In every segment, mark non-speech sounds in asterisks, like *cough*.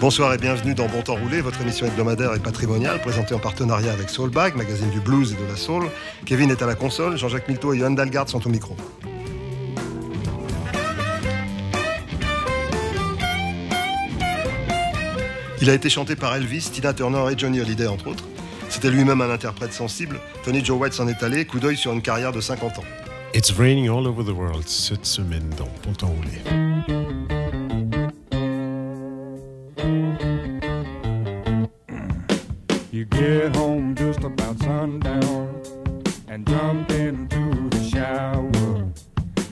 Bonsoir et bienvenue dans Bon Temps Roulé, votre émission hebdomadaire et patrimoniale présentée en partenariat avec Soulbag, magazine du blues et de la soul. Kevin est à la console, Jean-Jacques Milto et Johan Dalgard sont au micro. Il a été chanté par Elvis, Tina Turner et Johnny Hallyday entre autres. C'était lui-même un interprète sensible. Tony Joe White s'en est allé, coup d'œil sur une carrière de 50 ans. It's raining all over the world cette semaine dans Bon Temps Roulé. Get home just about sundown and jump into the shower.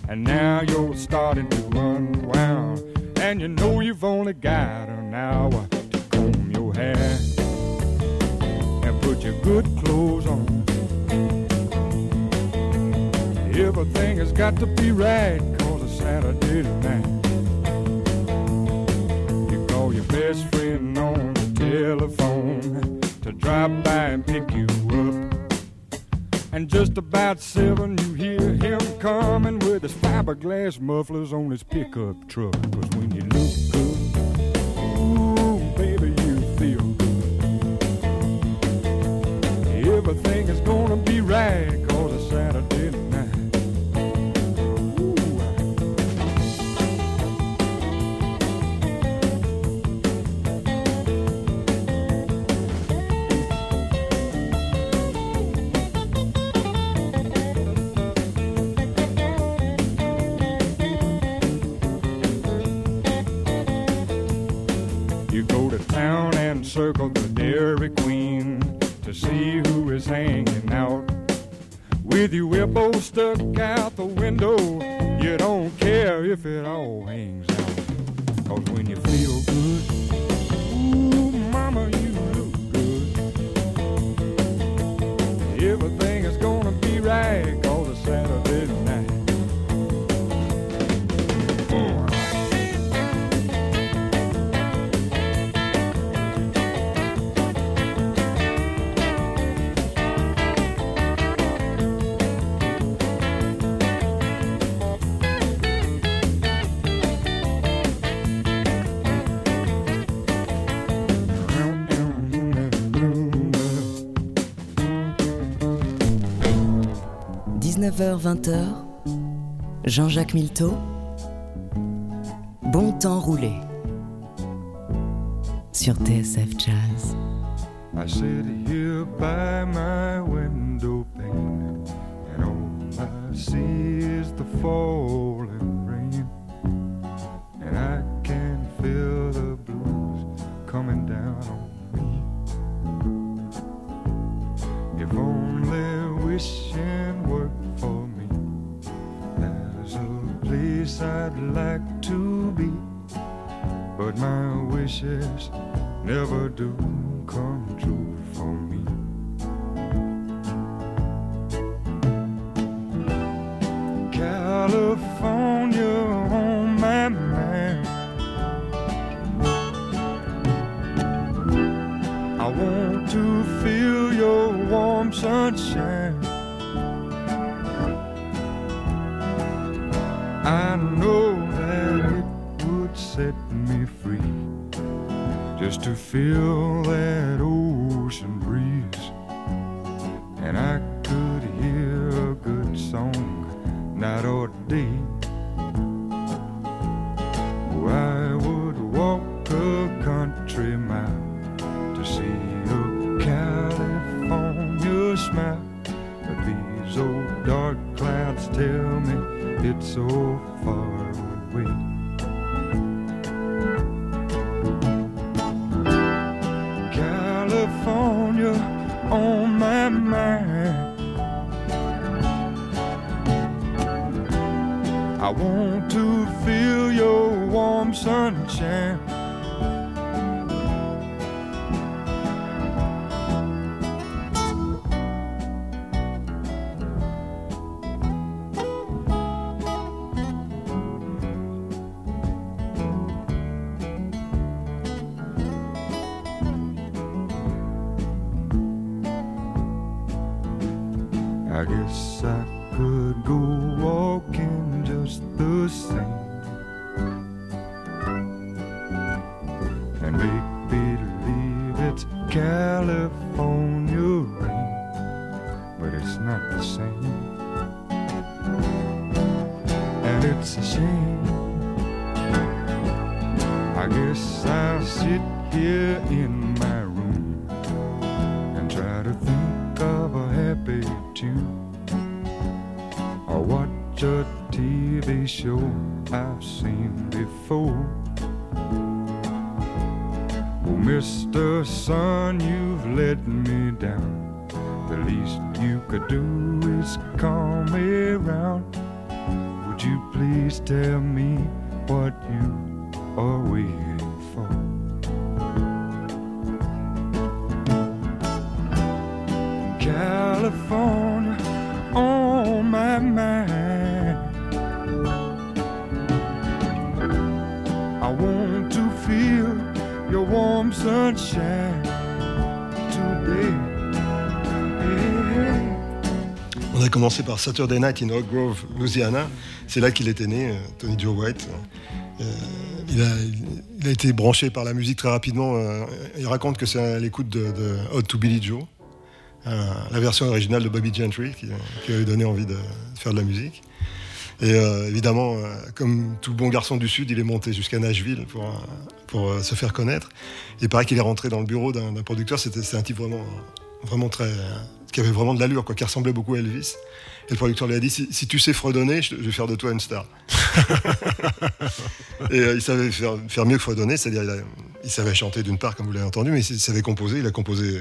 And now you're starting to unwound. And you know you've only got an hour to comb your hair and put your good clothes on. Everything has got to be right cause it's Saturday night. You call your best friend on the telephone to drop by and pick you up. And just about seven, you hear him coming with his fiberglass mufflers on his pickup truck. Cause when you look good, ooh, baby, you feel good. Everything is gonna be right circle 19h-20h, Jean-Jacques Milteau. Bon temps roulé. Sur TSF Jazz. I sit here by my window pane, and all I see is the falling I'd like to be. But my wishes never do come true for me. Feel I want to feel your warm sunshine. Your warm sunshine today. Hey, On a commencé par Saturday Night in Oak Grove, Louisiana. C'est là qu'il était né, euh, Tony Joe White. Euh, il, a, été branché par la musique très rapidement. euh, il raconte que c'est à l'écoute de, de Hot to Billy Joe, la version originale de Bobby Gentry, qui, qui lui a donné envie de faire de la musique. Et euh, évidemment, euh, comme tout bon garçon du Sud, il est monté jusqu'à Nashville pour, euh, pour se faire connaître. Il paraît qu'il est rentré dans le bureau d'un producteur. C'était un type vraiment, vraiment très, qui avait vraiment de l'allure, quoi, qui ressemblait beaucoup à Elvis. Et le producteur lui a dit si, si tu sais fredonner, je, je vais faire de toi une star. *laughs* et il savait faire, faire mieux que fredonner, c'est-à-dire il, il savait chanter d'une part, comme vous l'avez entendu, mais il savait composer. Il a composé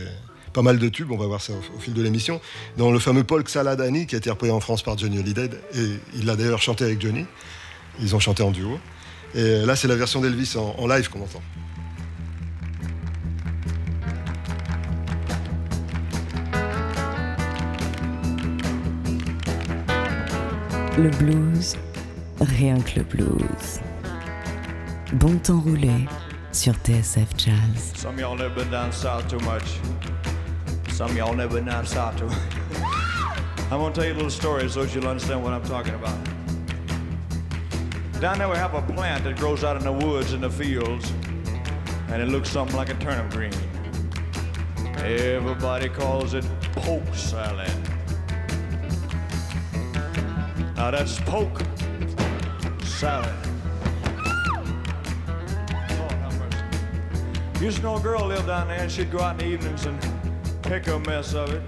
pas mal de tubes, on va voir ça au, au fil de l'émission. Dans le fameux Polk Saladani, qui a été repris en France par Johnny Hallyday, et il l'a d'ailleurs chanté avec Johnny. Ils ont chanté en duo. Et là, c'est la version d'Elvis en, en live qu'on entend. Le blues, rien que le blues. Bon temps roulé sur TSF Jazz. Some of y'all never been down south too much. Some of y'all never down south too I'm gonna tell you a little story so that you'll understand what I'm talking about. Down there we have a plant that grows out in the woods and the fields, and it looks something like a turnip green. Everybody calls it poke salad. Now that's poke salad. Used to know a girl lived down there, and she'd go out in the evenings and pick a mess of it,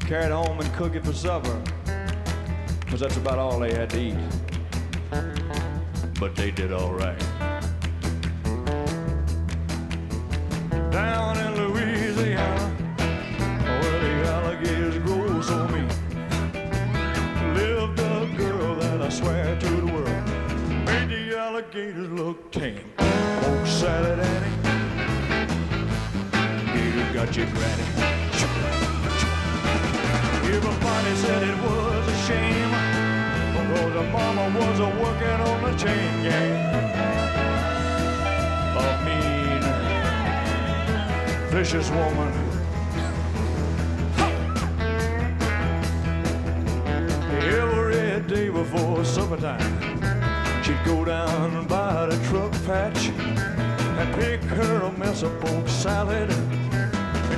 carry it home and cook it for supper, because that's about all they had to eat. But they did all right. Down in Louisiana, where the alligators grow so mean, lived a girl that I swear to the world made the alligators look tame. Oh, salad Gator granny. Everybody said it was a shame because the mama was a working on the chain gang. A mean, vicious woman. Every day before supper time, she'd go down by the truck patch and pick her a mess of poke salad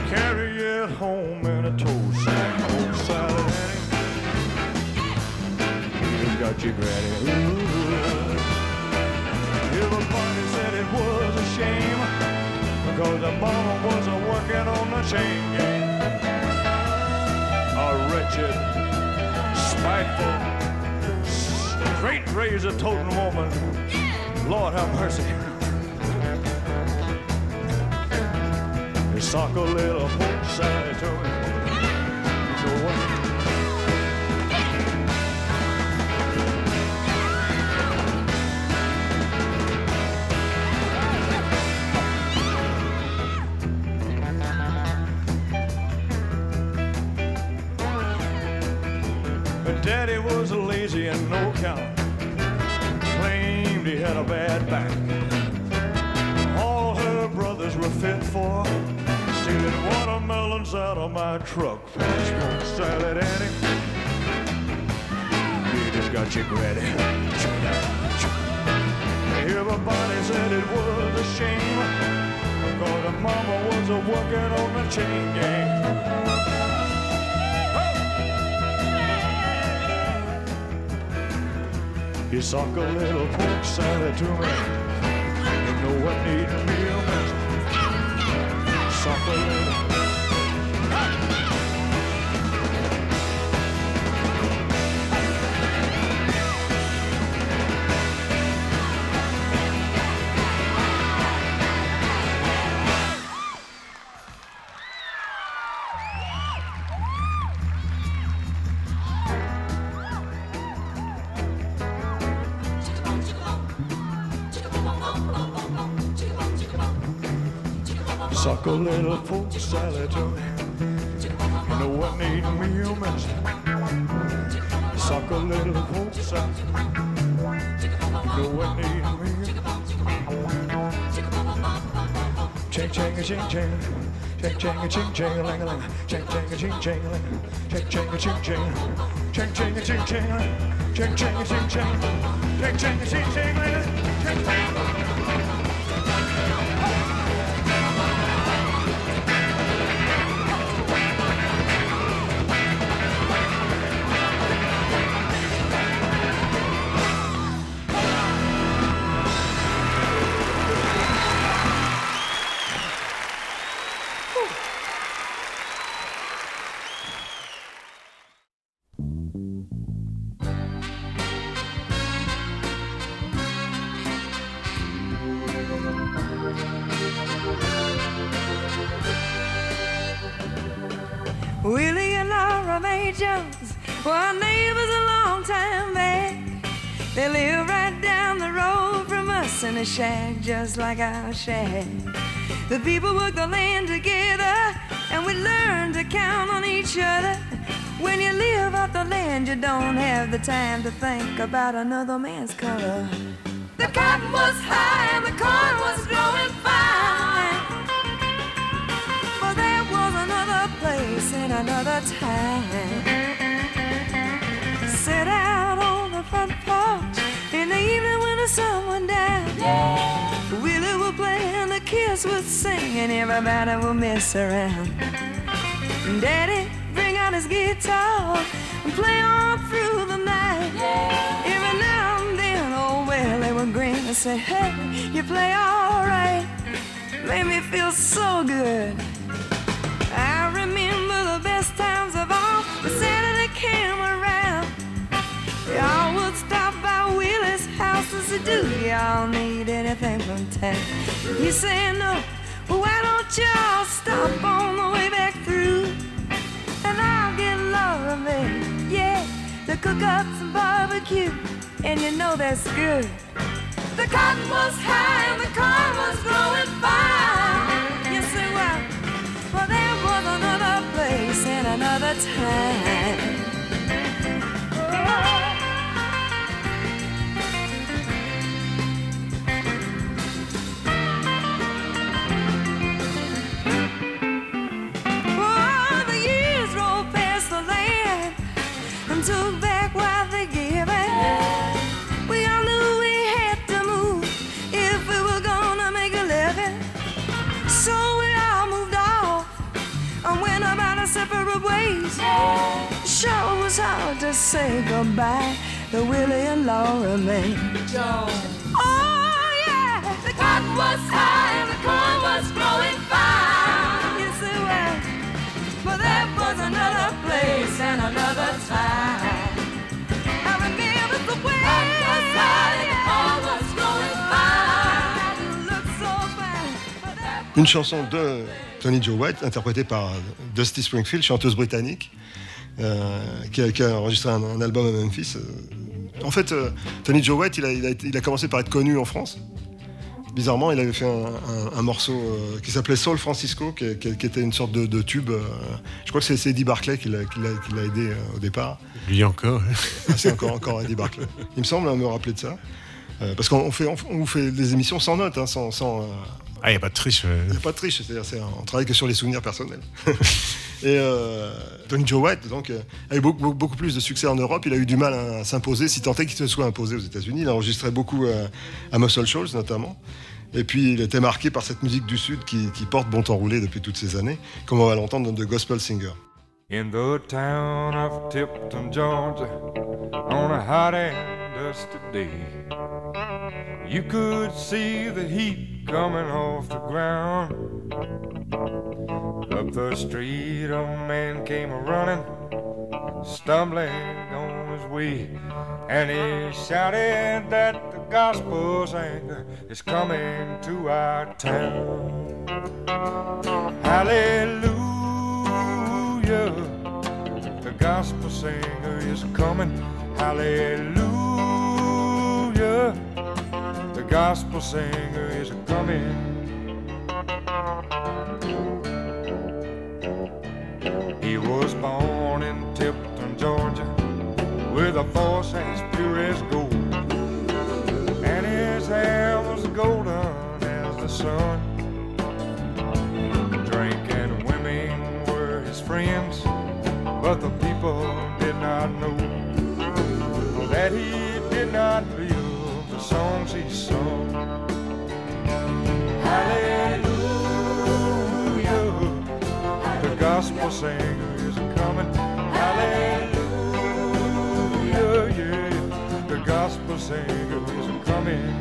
carry it home in a tow sack. Poke salad, Annie. You got your granny. Ooh. Everybody said it was a shame because the mama wasn't working on the chain gang. A wretched, spiteful, straight razor toting woman. Lord have mercy. They sock a little poke salad to me. So what? Daddy was lazy and no count. Claimed he had a bad back. All her brothers were fit for stealing watermelons out of my truck. Patch Poke salad, Annie. You just got you ready. Everybody said it was a shame. Because the mama was a working on the chain gang. You suck a little pork salad to me. You know what need a mess. Suck Suck a little pork salad me. You know what need me a mess. Suck a little pork salad. You know what need me Ching ching a ching ching. Ching ching a ching ching a ling a ling. Ching ching a ching ching a ling. Ching ching a ching ching. Ching ching a ching ching. Ching ching a ching ching. Ching ching a ching ching. Ching ching. Shack just like our shack. The people work the land together and we learn to count on each other. When you live off the land, you don't have the time to think about another man's color. The cotton was high and the corn was growing fine. But there was another place and another time. Kids would sing and everybody would mess around. Daddy bring out his guitar and play on through the night. Every now and then, oh well, they would grin and say, Hey, you play all right. Made me feel so good. I remember the best times of all. The Saturday came around. Y'all would stop by Willie's house as they do. Y'all need anything from town. You say no. Y'all stop on the way back through? And I'll get Mae, yeah, to cook up some barbecue. And you know that's good. The cotton was high and the corn was growing fine. You say, well, well, there was another place and another time. Oh, Sure was hard to say goodbye to Willie and Laura Mae. Oh yeah, the cotton was high and the corn was growing fine. You say well, but there was another place and another time. I remember the way cotton was high and the corn was growing fine. You look so fine, but there Une chanson de Tony Joe White, interprétée par Dusty Springfield, chanteuse britannique, qui, a, qui a enregistré un, un album à Memphis. Euh, En fait, euh, Tony Joe White, il a, il, a été- il a commencé par être connu en France. Bizarrement, il avait fait un, un- un morceau euh, qui s'appelait Soul Francisco, qui, qui- qui était une sorte de, de tube. euh, je crois que c'est- Eddie Barclay qui l'a aidé euh, au départ. Lui encore. Ah, c'est encore, encore Eddie Barclay. Il me semble hein, me rappeler de ça. Euh, parce qu'on fait, on, fait des émissions sans notes, hein, sans, sans, euh, Ah, il n'y a pas de triche. euh. Il n'y a pas de triche, c'est-à-dire c'est un- on travaille que sur les souvenirs personnels. *laughs* Et euh, Tony Joe White donc, euh, a eu beaucoup, beaucoup- beaucoup plus de succès en Europe. Il a eu du mal à, s'imposer, si tant est qu'il se soit imposé aux États-Unis. Il a enregistré beaucoup euh, à Muscle Shoals notamment. Et puis il était marqué par cette musique du Sud qui, qui porte bon temps roulé depuis toutes ces années, comme on va l'entendre dans The Gospel Singer. In the town of Tipton, Georgia, on a hot and dusty day, you could see the heat coming off the ground. Up the street, a man came a running, stumbling on his way, and he shouted that the gospel's anger is coming to our town. Hallelujah. The gospel singer is coming. Hallelujah. Gospel singer is coming. He was born in Tipton, Georgia, with a voice as pure as gold. And his hair was golden as the sun. Drink and women were his friends, but the people did not know that he did not the songs he sung. Hallelujah, the gospel singer is coming. Hallelujah, yeah, the gospel singer is coming.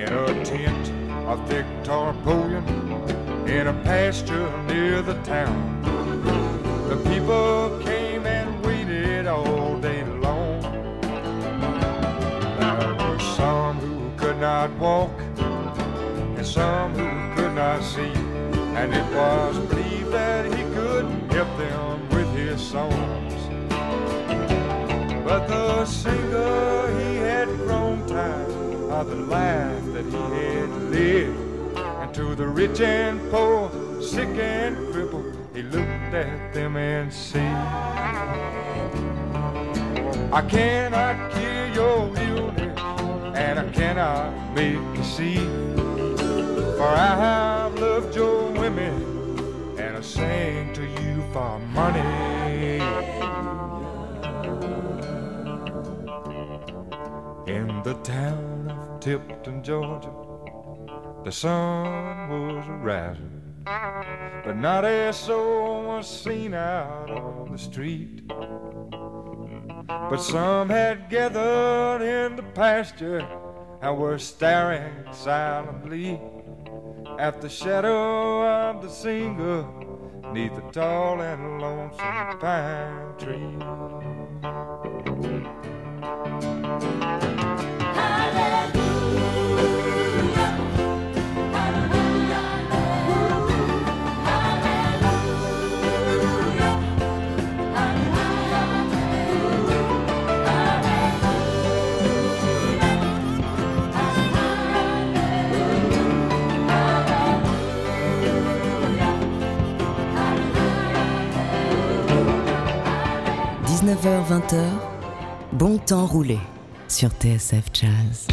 in a tent of thick tarpaulin in a pasture near the town. The people came waited all day long. There were some who could not walk and some who could not see, and it was believed that he could help them with his songs. But the singer, he had grown tired of the life that he had lived. And to the rich and poor, sick and crippled, he looked at them and said, I cannot cure your illness, and I cannot make you see. For I have loved your women, and I sang to you for money. In the town of Tipton, Georgia, the sun was rising, but not a soul was seen out on the street. But some had gathered in the pasture and were staring silently at the shadow of the singer neath the tall and lonesome pine tree. – 19h-20h, bon temps roulé sur TSF Jazz.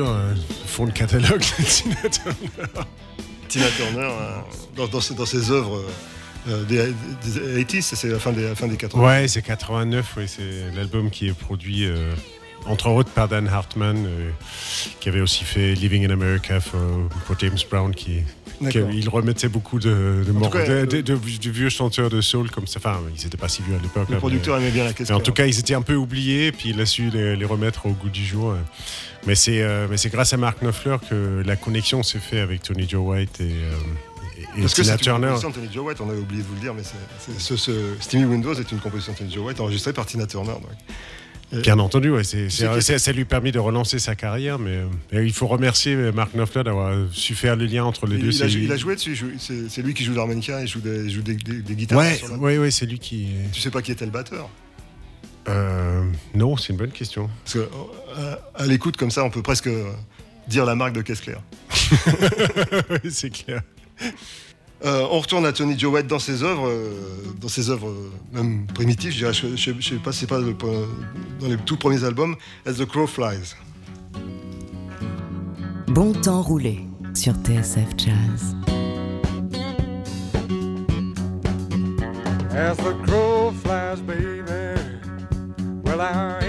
Obscur, euh, fond de catalogue *laughs* de Tina Turner. Tina Turner, euh, dans, dans ses, dans ses œuvres euh, des, des 80s, c'est la fin des, la fin des 80. Ouais, c'est 89, ouais, c'est l'album qui est produit euh, entre autres par Dan Hartman, euh, qui avait aussi fait Living in America for, pour James Brown, qui, qui D'accord. il remettait beaucoup de, de, mor- cas, de- euh, de- vieux chanteurs de soul comme ça. Enfin, ils n'étaient pas si vieux à l'époque. Le hein, producteur mais- aimait bien la question. en tout cas, ils étaient un peu oubliés, puis il a su les, les remettre au goût du jour. Mais c'est euh, mais c'est grâce à Mark Knopfler que la connexion s'est faite avec Tony Joe White et, euh, et- Parce que c'est une composition de Tony Joe White, on avait oublié de vous le dire, mais c'est- ce, ce Steamy Windows est une composition de Tony Joe White enregistrée par Tina Turner. donc. Euh, Bien entendu, ouais, c'est, ça lui a permis de relancer sa carrière, mais, euh, il faut remercier Mark Knopfler d'avoir su faire le lien entre les il, deux. il a, C'est- il a joué dessus, c'est c'est lui qui joue l'harmonica, il joue des, joue des, des- des guitares. Ouais, la- ouais, ouais, c'est lui qui. Tu sais pas qui était le batteur Euh, non, c'est une bonne question. Parce que euh, à l'écoute comme ça, on peut presque euh, dire la marque de caisse claire. *laughs* Ouais, c'est clair. Euh, on retourne à Tony Joe White dans ses œuvres, euh, dans ses œuvres euh, même primitives, je dirais. Je, je, je sais pas, c'est pas le- dans les tout premiers albums. As the Crow Flies. Bon temps roulé sur TSF Jazz. As the crow flies, baby, well, I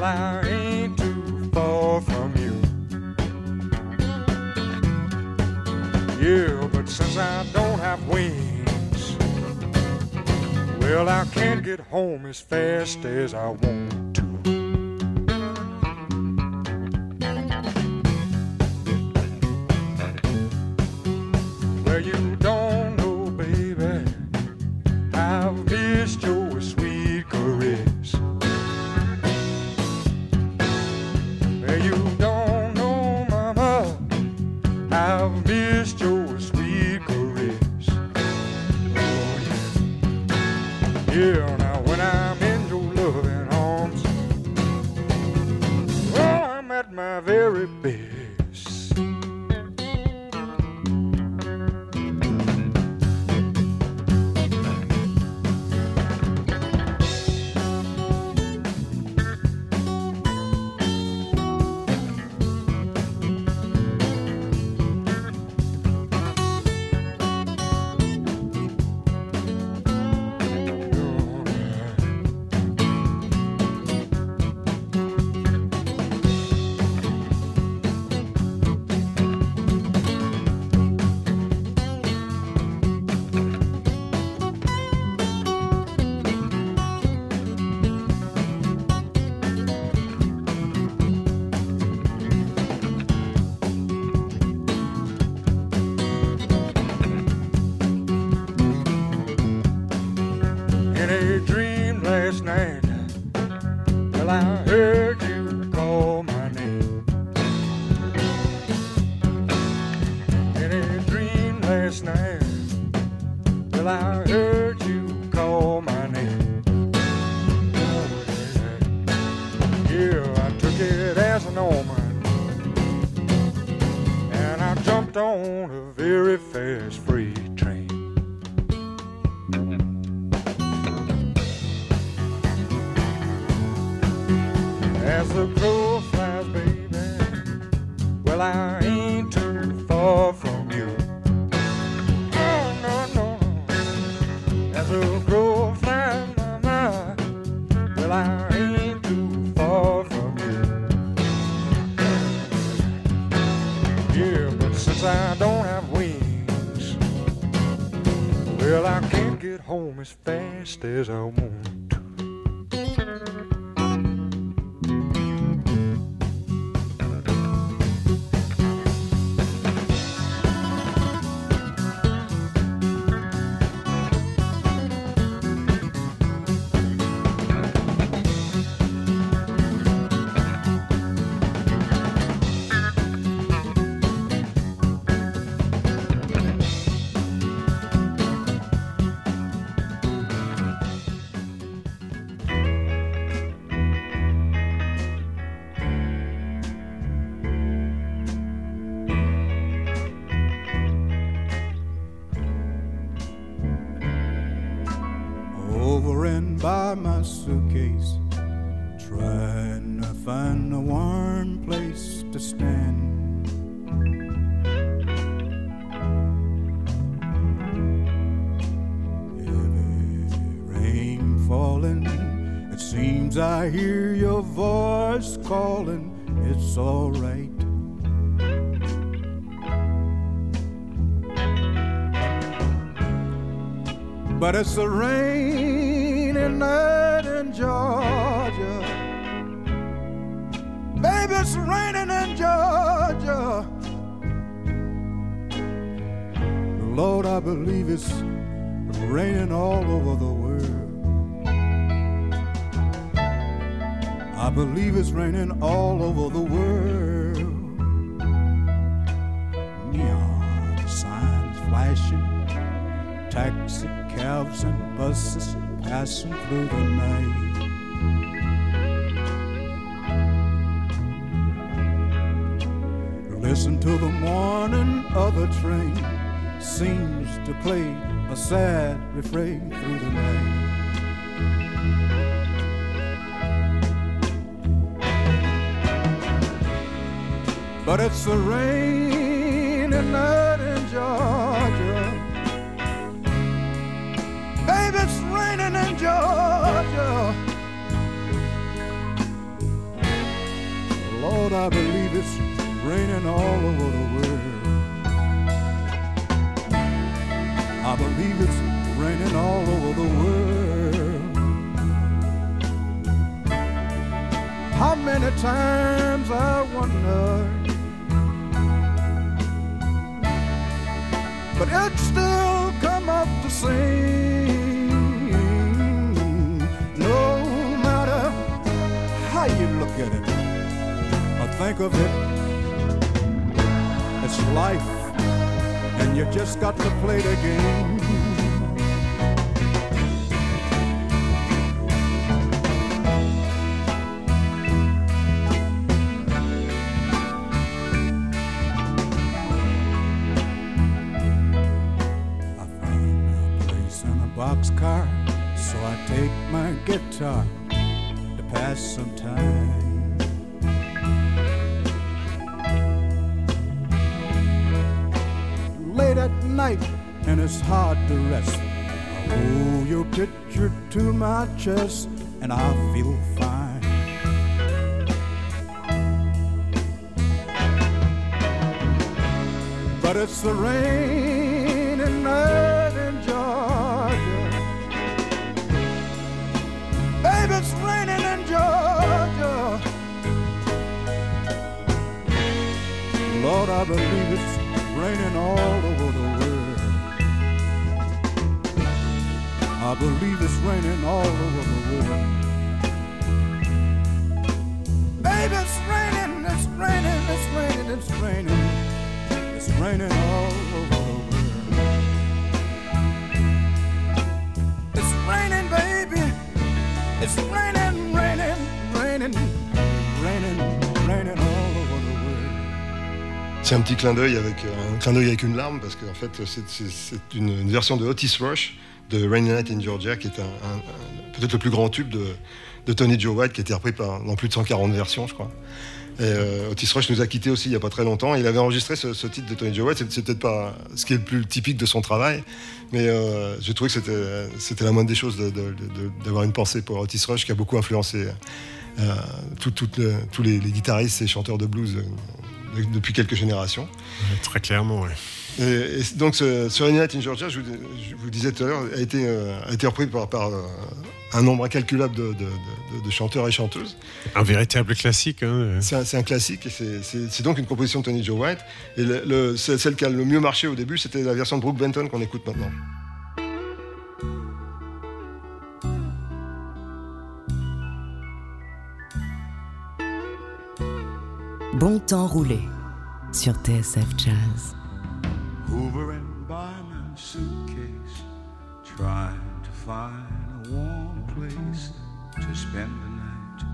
well, I ain't too far from you. Yeah, but since I don't have wings, well, I can't get home as fast as I want to. Yeah. Now when I'm in your loving arms, well, I'm at my very best. As But it's a rainy night in Georgia. Baby, it's raining in Georgia. Lord, I believe it's raining all over the world. I believe it's raining all over the world. Neon signs flashing, taxi cabs and buses passing through the night. Listen to the morning of the train seems to play a sad refrain through the night. But it's a rainy night it's raining in Georgia. Lord, I believe it's raining all over the world. I believe it's raining all over the world. How many times I wonder, but it still come up the same. How you look at it or think of it, it's life and you just got to play the game. And I feel fine. But it's the rain C'est un petit clin d'œil avec euh, un clin d'œil avec une larme parce qu'en fait c'est- une, version de Otis Rush de Rainy Night in Georgia qui est un, peut-être le plus grand tube de, Tony Joe White qui a été repris par, dans plus de 140 versions je crois. Et, euh, Otis Rush nous a quittés aussi il n'y a pas très longtemps. Il avait enregistré ce, titre de Tony Joe White. C'est- peut-être pas ce qui est le plus typique de son travail, mais euh, j'ai trouvé que c'était la moindre des choses d'avoir une pensée pour Otis Rush qui a beaucoup influencé euh, tous les, guitaristes et chanteurs de blues de- depuis quelques générations. Très clairement, ouais. Et, et donc ce, ce Rainy Night in Georgia, je vous, je vous disais tout à l'heure, a été, euh, a été repris par, par, euh, un nombre incalculable de, de- de- de chanteurs et chanteuses. Un véritable classique. hein. C'est un, classique et c'est- donc une composition de Tony Joe White. Et le- le- c'est- celle qui a le mieux marché au début, c'était la version de Brooke Benton qu'on écoute maintenant. Bon temps roulé sur TSF Jazz. Hovering by my suitcase, trying to find a warm place to spend the night.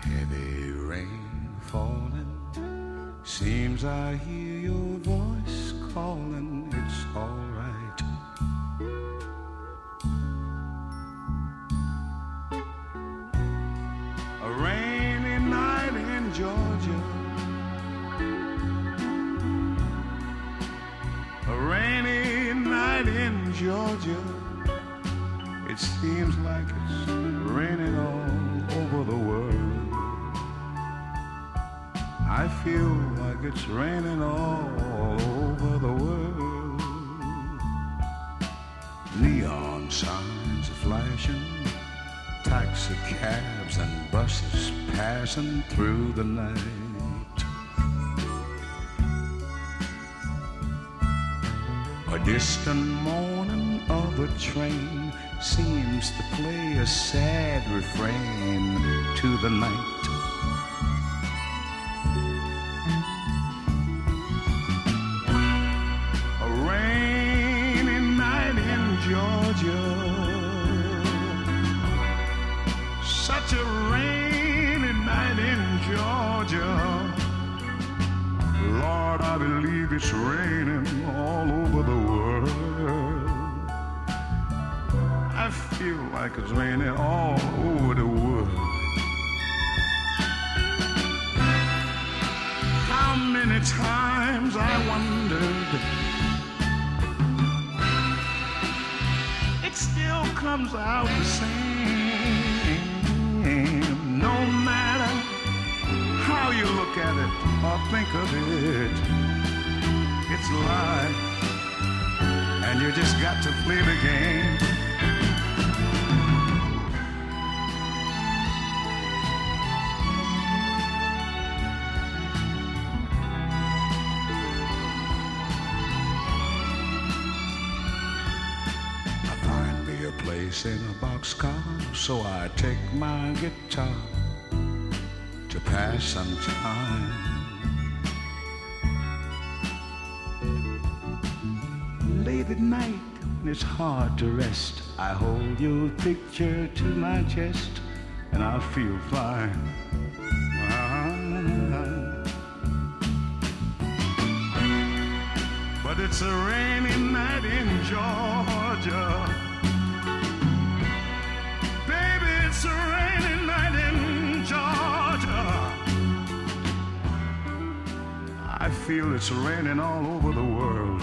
Heavy rain falling, seems I hear Georgia. A rainy night in Georgia. It seems like it's raining all over the world. I feel like it's raining all over the world. Neon signs are flashing, taxi cabs and buses passing through the night. A distant moaning of a train seems to play a sad refrain to the night. Place in a boxcar, so I take my guitar to pass some time. Late at night, when it's hard to rest, I hold your picture to my chest, and I feel fine. But it's a rainy feel it's raining all over the world.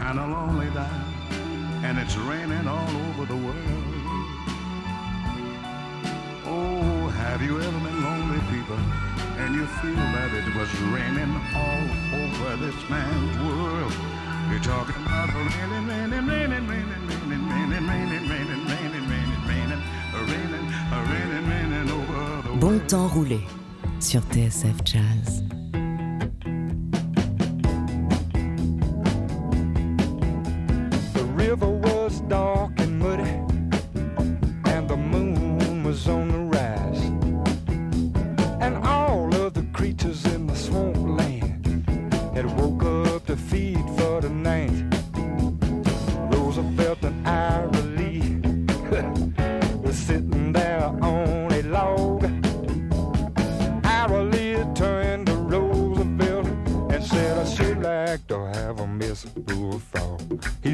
Kinda lonely now, and it's raining all over the world. Oh, have you ever been lonely, people? And you feel that it was raining all over this man's world. You're talking about raining, raining, raining, raining, raining, raining, raining, raining, raining, raining, raining, raining, raining, raining over the Bon temps roulé sur TSF Jazz.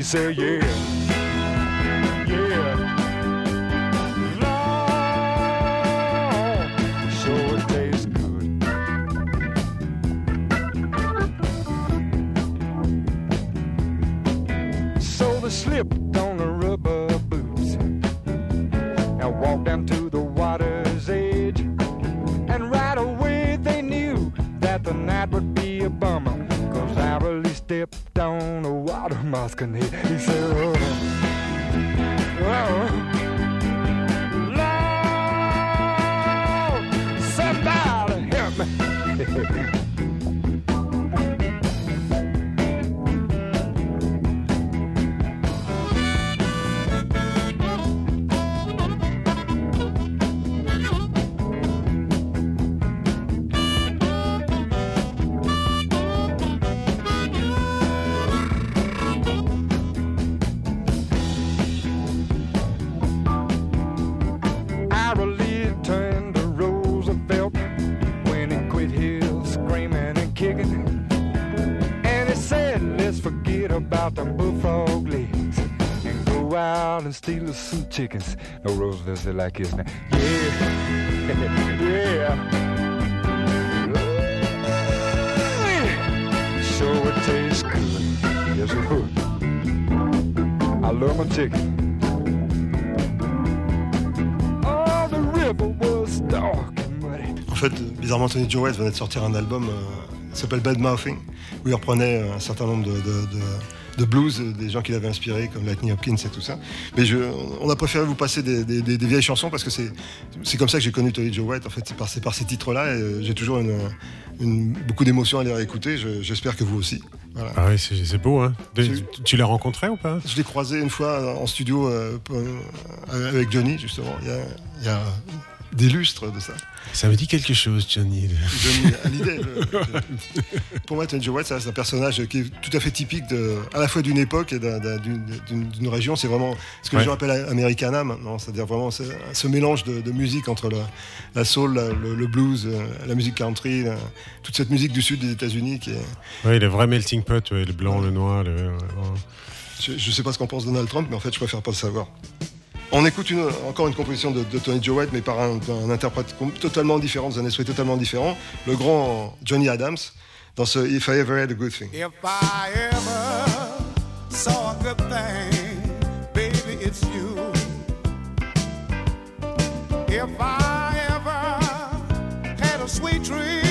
say yeah. Out and steal us some chickens. No, Roosevelt said like this now. Yeah, yeah. Sure it tastes good. Yes, it would. I love my chicken. Oh, the river was dark and muddy. En fait, bizarrement, Tony Joe White venait de sortir un album euh, qui s'appelle Bad Mouthing, où il reprenait euh, un certain nombre de, de- de- de blues, euh, des gens qui l'avaient inspiré, comme Lightning Hopkins et tout ça. Mais je, on a préféré vous passer des, des- des- des vieilles chansons parce que c'est comme ça que j'ai connu Tony Joe White. En fait, c'est par, par ces titres-là. Et euh, j'ai toujours une, une- beaucoup d'émotions à les réécouter. Je- J'espère que vous aussi. Voilà. Ah oui, c'est beau, hein. Tu- tu l'as rencontré ou pas? Je l'ai croisé une fois en studio euh, avec Johnny, justement. Il y a, il y a des lustres de ça. Ça me dit quelque chose, Johnny. Johnny Hallyday. le- Pour moi, Tony White, reste un personnage qui est tout à fait typique de, à la fois d'une époque et d'un- d'un- d'une région. C'est vraiment ce que Ouais. les gens appellent Americana maintenant, c'est-à-dire vraiment ce, ce mélange de, de musique entre la, la soul, la- le, le blues, euh, la musique country, la- toute cette musique du sud des États-Unis qui est. Oui, le vrai melting pot, ouais, le blanc, le noir. Le... ouais. Je ne sais pas ce qu'en pense Donald Trump, mais en fait, je préfère pas le savoir. On écoute encore une composition de, de Tony Joe White, mais par un, un interprète totalement différent, dans un esprit totalement différent, le grand Johnny Adams, dans ce If I Ever Had a Good Thing. If I ever. If I ever had a sweet dream,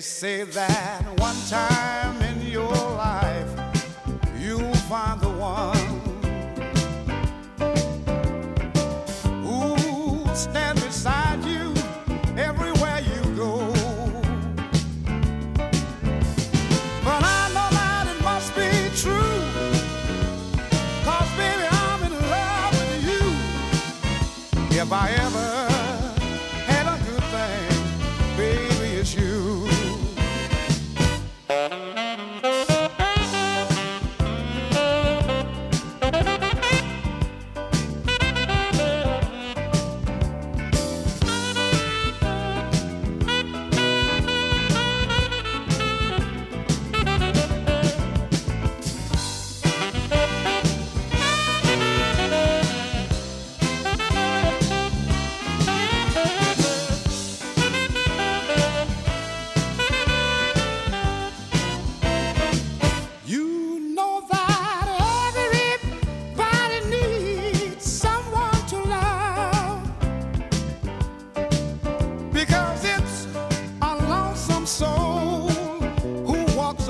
They say that one time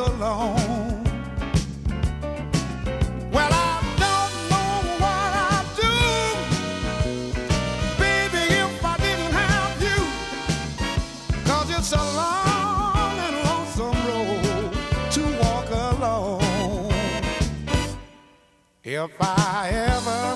alone. Well, I don't know what I'd do, baby, if I didn't have you. Cause it's a long and lonesome road to walk alone. If I ever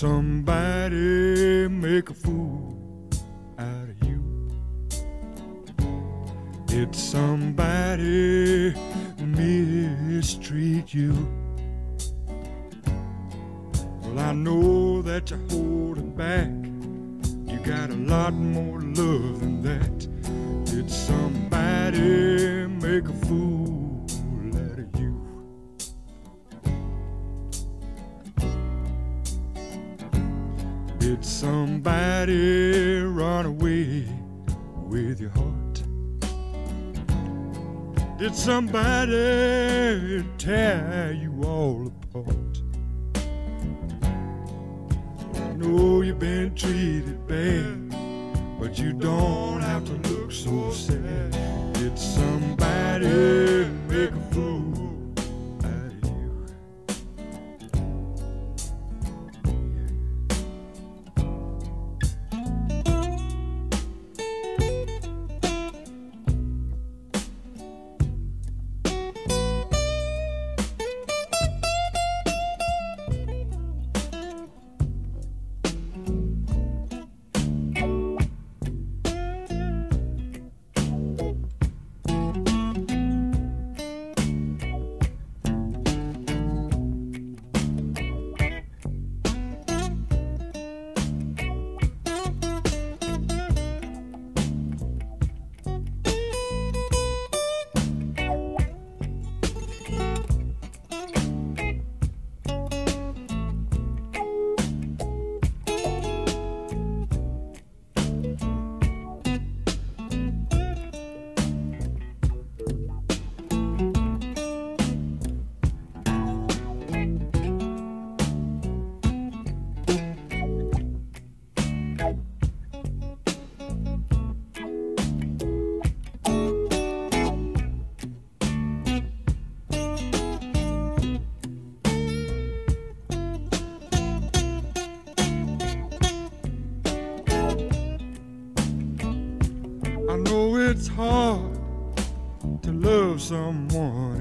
somebody make a fool out of you? Did somebody mistreat you? Well, I know that you're holding back. You got a lot more love than that. Somebody tear you all apart? I know you've been treated bad, but you don't have to look so sad. Did somebody make a fool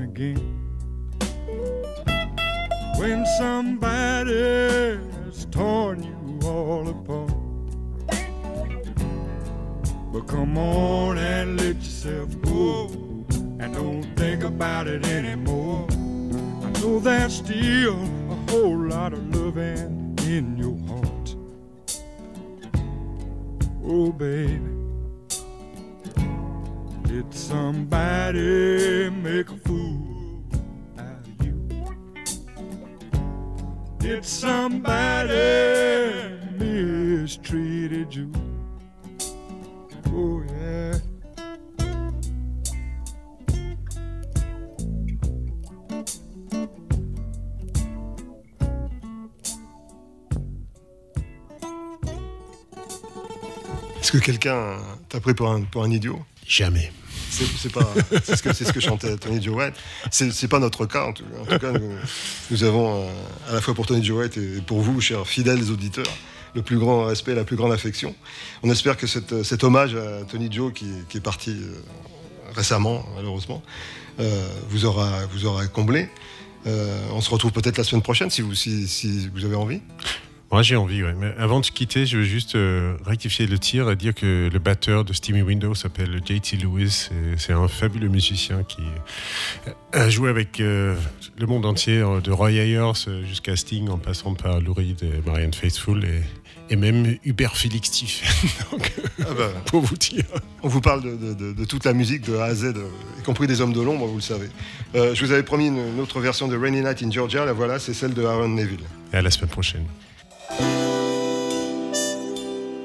again when somebody's torn you all apart. But come on and let yourself go and don't think about it anymore. I know there's still a whole lot of loving in your heart. Oh, baby. Did somebody make a fool out of you? Did somebody mistreated you? Oh yeah. Est-ce que quelqu'un t'a pris pour un, pour un idiot? Jamais. C'est ce que ce que chantait Tony Joe White. C'est pas notre cas en tout, cas. Nous, avons euh, à la fois pour Tony Joe White et pour vous, chers fidèles auditeurs, le plus grand respect, la plus grande affection. On espère que cet hommage à Tony Joe qui, est parti euh, récemment, malheureusement, euh, vous aura comblé. On se retrouve peut-être la semaine prochaine si vous avez envie. Moi, j'ai envie, ouais. Mais avant de se quitter, je veux juste euh, rectifier le tir et dire que le batteur de Steamy Window s'appelle JT Lewis. C'est un fabuleux musicien qui a joué avec euh, le monde entier, euh, de Roy Ayers jusqu'à Sting, en passant par Lou Reed et Marianne Faithfull, et, et même Hubert Félix Stephen. *laughs* Donc, Ah bah, pour vous dire. On vous parle de, de- de- de toute la musique de A à Z, y compris des hommes de l'ombre, vous le savez. Euh, je vous avais promis une, une autre version de Rainy Night in Georgia, la voilà, c'est celle de Aaron Neville. Et à la semaine prochaine.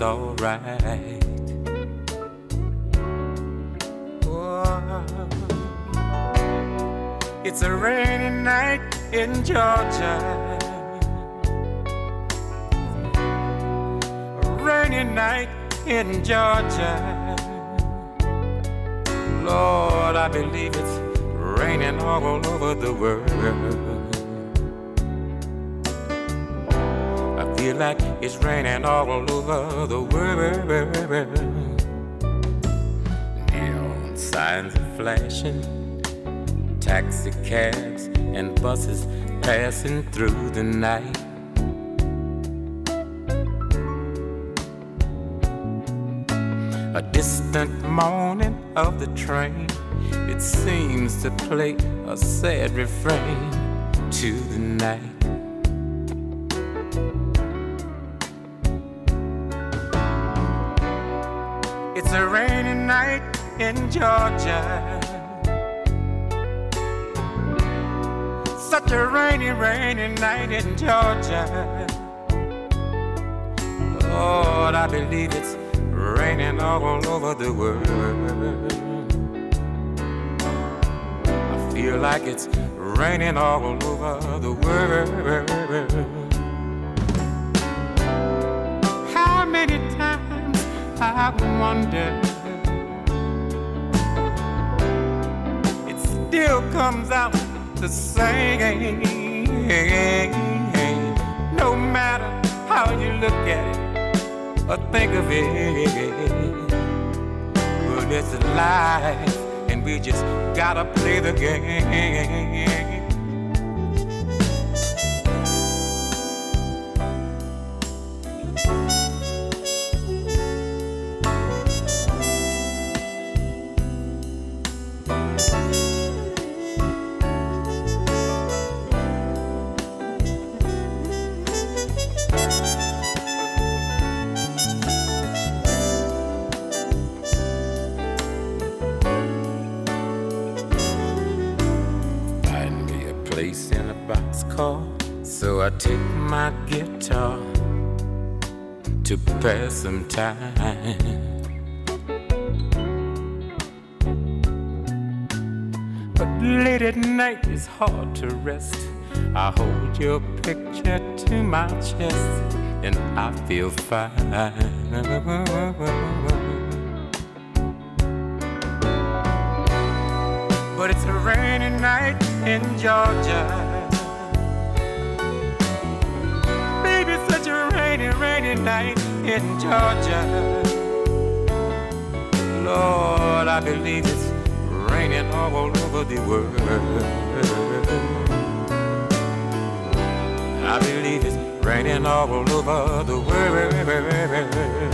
It's alright. It's a rainy night in Georgia. A rainy night in Georgia. Lord, I believe it's raining all over the world. I it's raining all over the world. Neon signs are flashing, taxi cabs and buses passing through the night. A distant moaning of the train, it seems to play a sad refrain to the night. In Georgia. Such a rainy, rainy night in Georgia. Lord, I believe it's raining all over the world. I feel like it's raining all over the world. How many times I wonder still comes out the same. No matter how you look at it or think of it, but it's life, and we just gotta play the game. Pass some time. But late at night it's hard to rest. I hold your picture to my chest and I feel fine. But it's a rainy night in Georgia. Baby, such a rainy, rainy night in Georgia. Lord, I believe it's raining all over the world. I believe it's raining all over the world.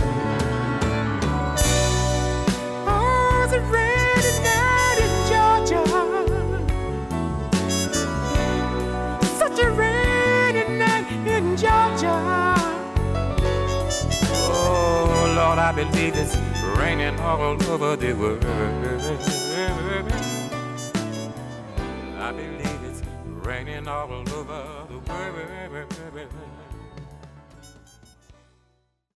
I believe it's raining all over the world. I believe it's raining all over the world.